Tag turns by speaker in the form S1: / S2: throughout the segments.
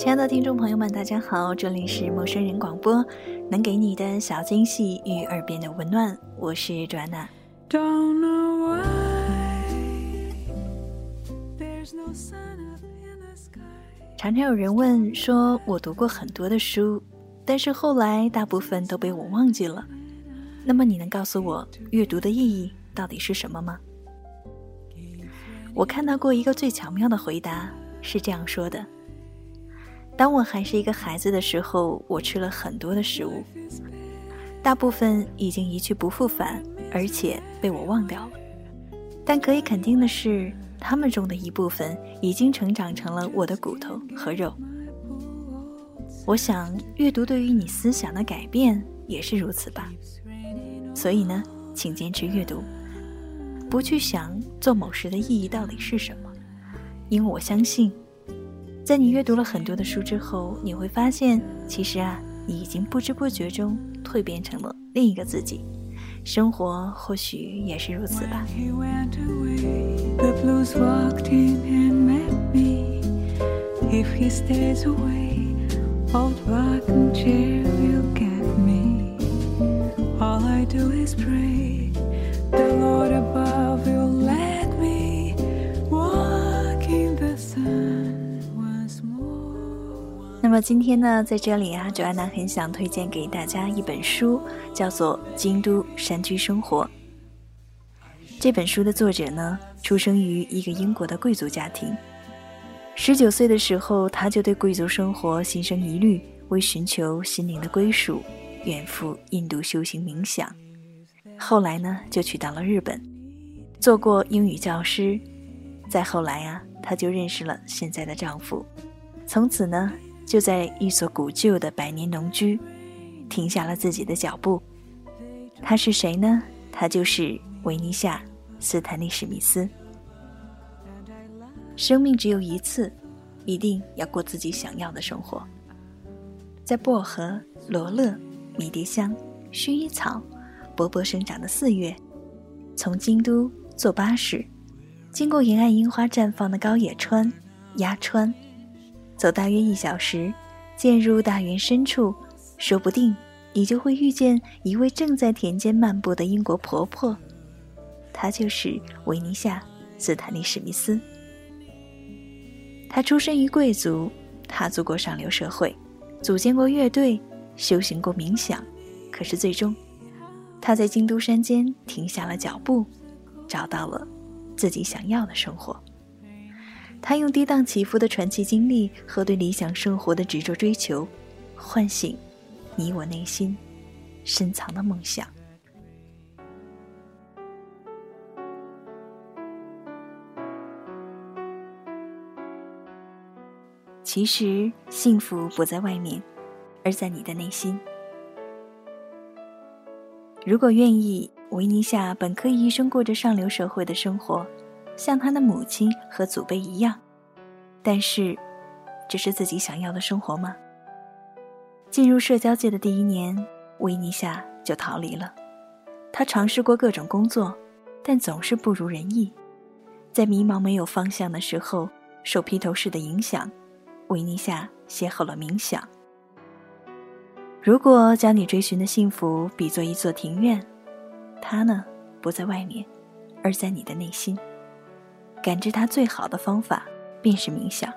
S1: 亲爱的听众朋友们，大家好，这里是陌生人广播，能给你的小惊喜与耳边的温暖，我是卓安娜。常常有人问说，我读过很多的书，但是后来大部分都被我忘记了。那么你能告诉我，阅读的意义到底是什么吗？我看到过一个最巧妙的回答，是这样说的。当我还是一个孩子的时候，我吃了很多的食物，大部分已经一去不复返，而且被我忘掉了。但可以肯定的是，他们中的一部分已经成长成了我的骨头和肉。我想，阅读对于你思想的改变也是如此吧。所以呢，请坚持阅读，不去想做某事的意义到底是什么，因为我相信。在你阅读了很多的书之后，你会发现，其实啊，你已经不知不觉中蜕变成了另一个自己。生活或许也是如此吧。那么今天呢，在这里啊，周安娜很想推荐给大家一本书，叫做《京都山居生活》。这本书的作者呢，出生于一个英国的贵族家庭。十九岁的时候，他就对贵族生活心生疑虑，为寻求心灵的归属，远赴印度修行冥想。后来呢，就去到了日本，做过英语教师。再后来啊，他就认识了现在的丈夫，从此呢。就在一所古旧的百年农居，停下了自己的脚步。他是谁呢？他就是维尼夏·斯坦利·史密斯。生命只有一次，一定要过自己想要的生活。在薄荷、罗勒、迷迭香、薰衣草勃勃生长的四月，从京都坐巴士，经过沿岸樱花绽放的高野川、鸭川。走大约一小时，渐入大园深处，说不定你就会遇见一位正在田间漫步的英国婆婆。她就是维尼夏·斯坦利·史密斯。她出身于贵族，踏足过上流社会，组建过乐队，修行过冥想。可是最终，她在京都山间停下了脚步，找到了自己想要的生活。他用跌宕起伏的传奇经历和对理想生活的执着追求，唤醒你我内心深藏的梦想。其实，幸福不在外面，而在你的内心。如果愿意，维尼夏本可以一生过着上流社会的生活。像他的母亲和祖辈一样，但是，这是自己想要的生活吗？进入社交界的第一年，维尼夏就逃离了。他尝试过各种工作，但总是不如人意。在迷茫没有方向的时候，受披头士的影响，维尼夏邂逅了冥想。如果将你追寻的幸福比作一座庭院，它呢，不在外面，而在你的内心。感知它最好的方法便是冥想。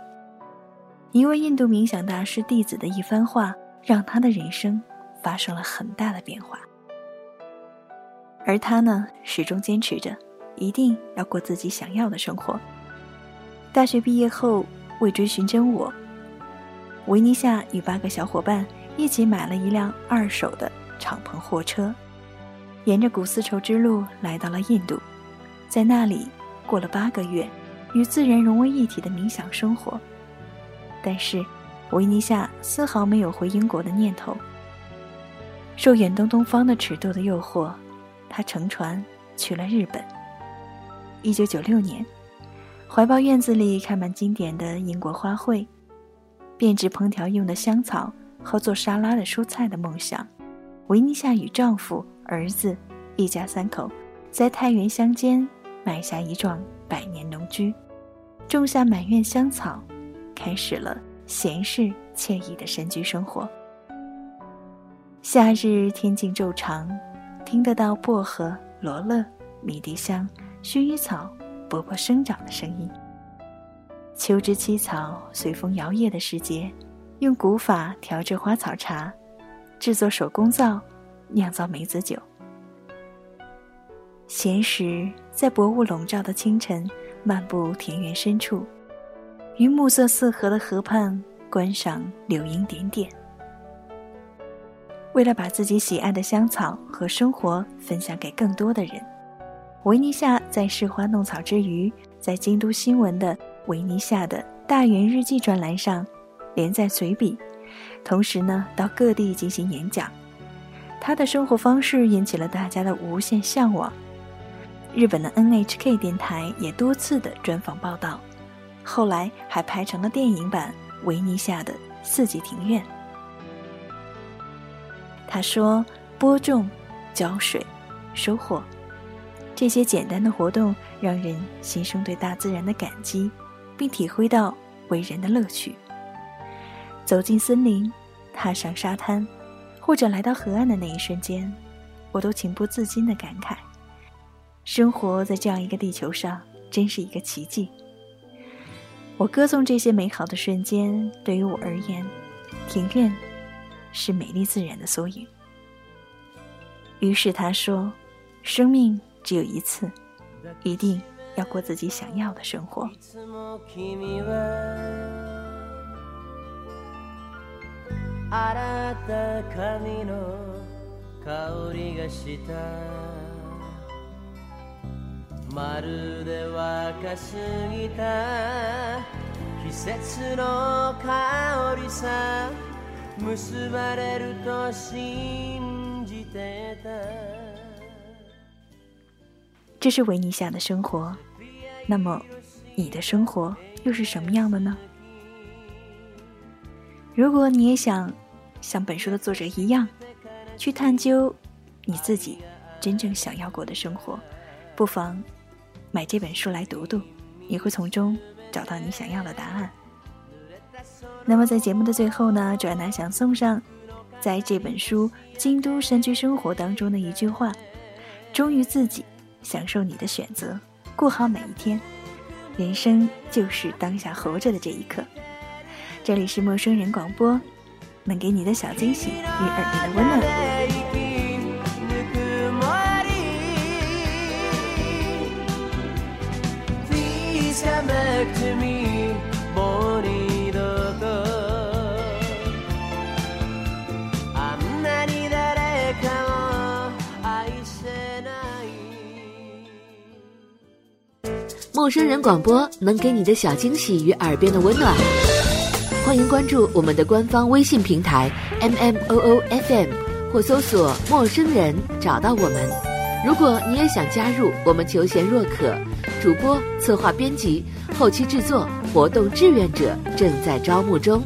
S1: 一位印度冥想大师弟子的一番话，让他的人生发生了很大的变化。而他呢，始终坚持着，一定要过自己想要的生活。大学毕业后，为追寻真我，维尼夏与八个小伙伴一起买了一辆二手的敞篷货车，沿着古丝绸之路来到了印度，在那里过了八个月，与自然融为一体的冥想生活。但是，维尼夏丝毫没有回英国的念头。受远东东方的尺度的诱惑，他乘船去了日本。一九九六年，怀抱院子里开满经典的英国花卉。编织烹调用的香草和做沙拉的蔬菜的梦想，维尼夏与丈夫、儿子一家三口在太原乡间买下一幢百年农居，种下满院香草，开始了闲适惬意的山居生活。夏日天静昼长，听得到薄荷、罗勒、迷迭香、薰衣草勃勃生长的声音。秋之七草随风摇曳的时节，用古法调制花草茶，制作手工皂，酿造梅子酒。闲时在薄雾笼罩的清晨，漫步田园深处，于暮色四合的河畔观赏柳荫点点。为了把自己喜爱的香草和生活分享给更多的人，维尼夏在试花弄草之余，在京都新闻的。维尼夏的大元日记专栏上连载随笔，同时呢到各地进行演讲。他的生活方式引起了大家的无限向往。日本的 NHK 电台也多次的专访报道，后来还拍成了电影版《维尼夏的四季庭院》。他说：“播种、浇水、收获，这些简单的活动让人心生对大自然的感激。”并体会到为人的乐趣。走进森林，踏上沙滩，或者来到河岸的那一瞬间，我都情不自禁的感慨：生活在这样一个地球上，真是一个奇迹。我歌颂这些美好的瞬间。对于我而言，庭院是美丽自然的缩影。于是他说：“生命只有一次，一定。”要过自己想要的生活。まるで若すぎた季節の香りさ結ばれると信じてた这是维尼夏的生活，那么，你的生活又是什么样的呢？如果你也想像本书的作者一样，去探究你自己真正想要过的生活，不妨 买这本书来读读，你会从中找到你想要的答案。那么，在节目的最后呢，转南想送上在这本书《京都山居生活》当中的一句话：忠于自己。享受你的选择，过好每一天。人生就是当下活着的这一刻。这里是陌生人广播，能给你的小惊喜与耳边的温暖。
S2: 陌生人广播能给你的小惊喜与耳边的温暖，欢迎关注我们的官方微信平台 M M O O F M 或搜索“陌生人”找到我们。如果你也想加入，我们求贤若渴，主播、策划、编辑、后期制作、活动志愿者正在招募中。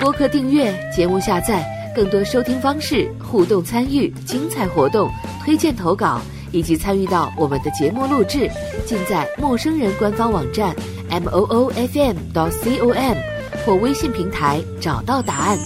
S2: 播客订阅、节目下载、更多收听方式、互动参与、精彩活动、推荐投稿。以及参与到我们的节目录制，尽在陌生人官方网站 m o o f m 到 c o m 或微信平台找到答案。